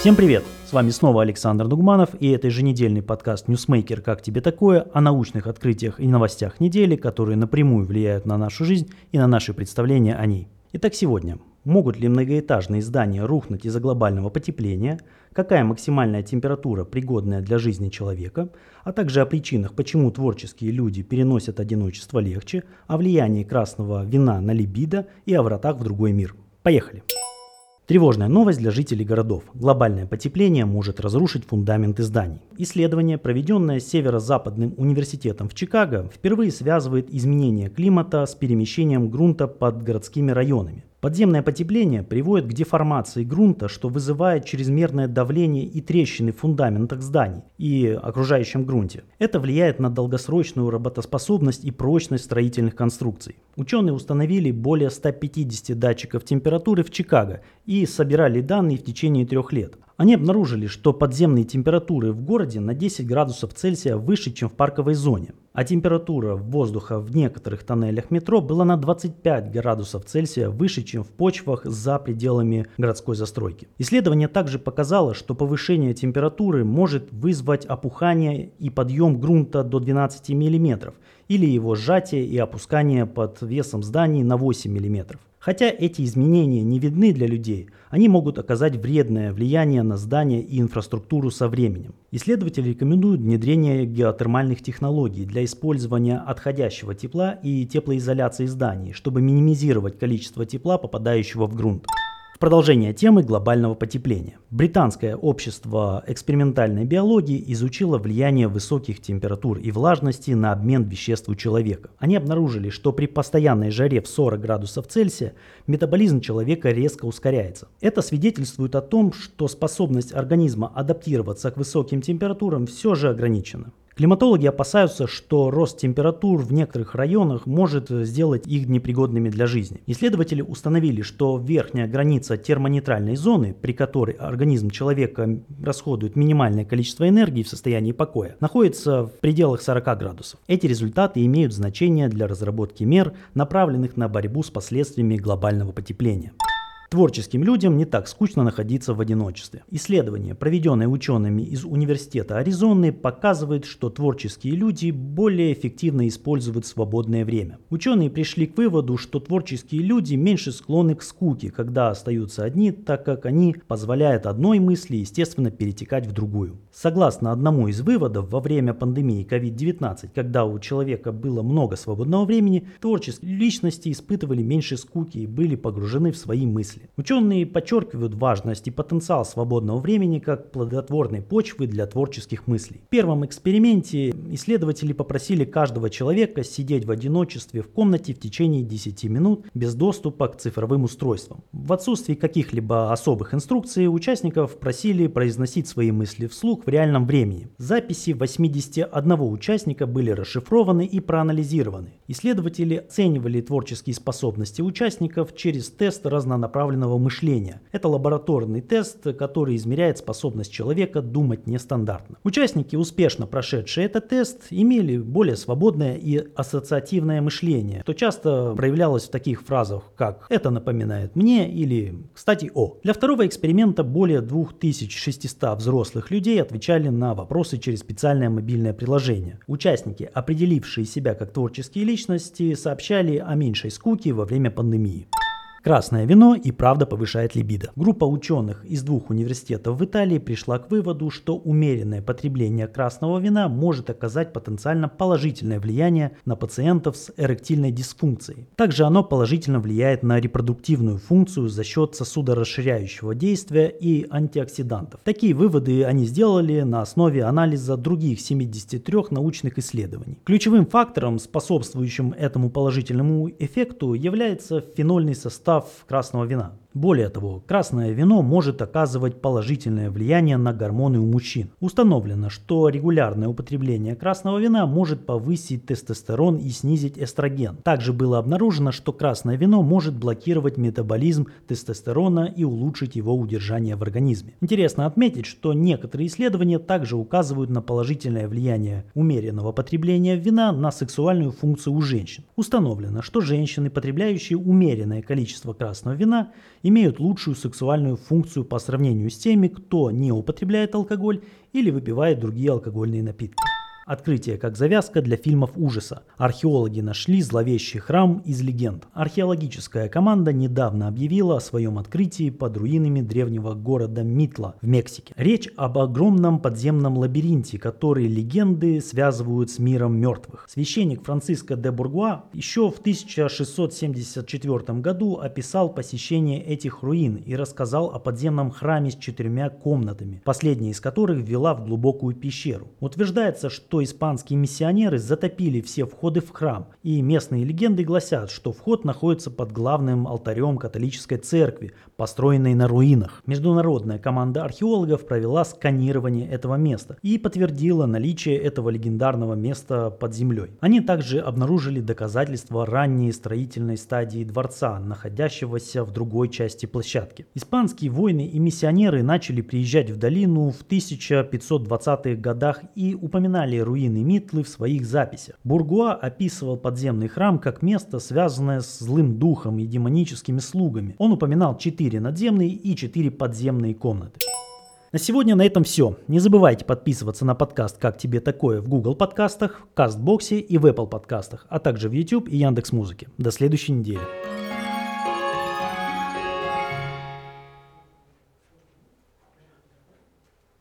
Всем привет! С вами снова Александр Дугманов и это еженедельный подкаст «Ньюсмейкер. Как тебе такое?» о научных открытиях и новостях недели, которые напрямую влияют на нашу жизнь и на наши представления о ней. Итак, сегодня. Могут ли многоэтажные здания рухнуть из-за глобального потепления? Какая максимальная температура, пригодная для жизни человека? А также о причинах, почему творческие люди переносят одиночество легче, о влиянии красного вина на либидо и о вратах в другой мир. Поехали! Тревожная новость для жителей городов. Глобальное потепление может разрушить фундаменты зданий. Исследование, проведенное Северо-Западным университетом в Чикаго, впервые связывает изменение климата с перемещением грунта под городскими районами. Подземное потепление приводит к деформации грунта, что вызывает чрезмерное давление и трещины в фундаментах зданий и окружающем грунте. Это влияет на долгосрочную работоспособность и прочность строительных конструкций. Ученые установили более 150 датчиков температуры в Чикаго и собирали данные в течение трех лет. Они обнаружили, что подземные температуры в городе на 10 градусов Цельсия выше, чем в парковой зоне, а температура воздуха в некоторых тоннелях метро была на 25 градусов Цельсия выше, чем в почвах за пределами городской застройки. Исследование также показало, что повышение температуры может вызвать опухание и подъем грунта до 12 мм или его сжатие и опускание под весом зданий на 8 мм. Хотя эти изменения не видны для людей, они могут оказать вредное влияние на здания и инфраструктуру со временем. Исследователи рекомендуют внедрение геотермальных технологий для использования отходящего тепла и теплоизоляции зданий, чтобы минимизировать количество тепла, попадающего в грунт продолжение темы глобального потепления. Британское общество экспериментальной биологии изучило влияние высоких температур и влажности на обмен веществ у человека. Они обнаружили, что при постоянной жаре в 40 градусов Цельсия метаболизм человека резко ускоряется. Это свидетельствует о том, что способность организма адаптироваться к высоким температурам все же ограничена. Климатологи опасаются, что рост температур в некоторых районах может сделать их непригодными для жизни. Исследователи установили, что верхняя граница термонейтральной зоны, при которой организм человека расходует минимальное количество энергии в состоянии покоя, находится в пределах 40 градусов. Эти результаты имеют значение для разработки мер, направленных на борьбу с последствиями глобального потепления. Творческим людям не так скучно находиться в одиночестве. Исследование, проведенное учеными из Университета Аризоны, показывает, что творческие люди более эффективно используют свободное время. Ученые пришли к выводу, что творческие люди меньше склонны к скуке, когда остаются одни, так как они позволяют одной мысли, естественно, перетекать в другую. Согласно одному из выводов, во время пандемии COVID-19, когда у человека было много свободного времени, творческие личности испытывали меньше скуки и были погружены в свои мысли мысли. Ученые подчеркивают важность и потенциал свободного времени как плодотворной почвы для творческих мыслей. В первом эксперименте исследователи попросили каждого человека сидеть в одиночестве в комнате в течение 10 минут без доступа к цифровым устройствам. В отсутствии каких-либо особых инструкций участников просили произносить свои мысли вслух в реальном времени. Записи 81 участника были расшифрованы и проанализированы. Исследователи оценивали творческие способности участников через тест разнонаправленного направленного мышления. Это лабораторный тест, который измеряет способность человека думать нестандартно. Участники, успешно прошедшие этот тест, имели более свободное и ассоциативное мышление, что часто проявлялось в таких фразах, как «это напоминает мне» или «кстати, о». Для второго эксперимента более 2600 взрослых людей отвечали на вопросы через специальное мобильное приложение. Участники, определившие себя как творческие личности, сообщали о меньшей скуке во время пандемии. Красное вино и правда повышает либидо. Группа ученых из двух университетов в Италии пришла к выводу, что умеренное потребление красного вина может оказать потенциально положительное влияние на пациентов с эректильной дисфункцией. Также оно положительно влияет на репродуктивную функцию за счет сосудорасширяющего действия и антиоксидантов. Такие выводы они сделали на основе анализа других 73 научных исследований. Ключевым фактором, способствующим этому положительному эффекту, является фенольный состав состав красного вина. Более того, красное вино может оказывать положительное влияние на гормоны у мужчин. Установлено, что регулярное употребление красного вина может повысить тестостерон и снизить эстроген. Также было обнаружено, что красное вино может блокировать метаболизм тестостерона и улучшить его удержание в организме. Интересно отметить, что некоторые исследования также указывают на положительное влияние умеренного потребления вина на сексуальную функцию у женщин. Установлено, что женщины, потребляющие умеренное количество красного вина, имеют лучшую сексуальную функцию по сравнению с теми, кто не употребляет алкоголь или выпивает другие алкогольные напитки. Открытие как завязка для фильмов ужаса. Археологи нашли зловещий храм из легенд. Археологическая команда недавно объявила о своем открытии под руинами древнего города Митла в Мексике. Речь об огромном подземном лабиринте, который легенды связывают с миром мертвых. Священник Франциско де Бургуа еще в 1674 году описал посещение этих руин и рассказал о подземном храме с четырьмя комнатами, последняя из которых вела в глубокую пещеру. Утверждается, что испанские миссионеры затопили все входы в храм, и местные легенды гласят, что вход находится под главным алтарем католической церкви, построенной на руинах. Международная команда археологов провела сканирование этого места и подтвердила наличие этого легендарного места под землей. Они также обнаружили доказательства ранней строительной стадии дворца, находящегося в другой части площадки. Испанские воины и миссионеры начали приезжать в долину в 1520-х годах и упоминали руины Митлы в своих записях. Бургуа описывал подземный храм как место, связанное с злым духом и демоническими слугами. Он упоминал четыре надземные и четыре подземные комнаты. На сегодня на этом все. Не забывайте подписываться на подкаст «Как тебе такое» в Google подкастах, Кастбоксе и в Apple подкастах, а также в YouTube и Яндекс Музыке. До следующей недели.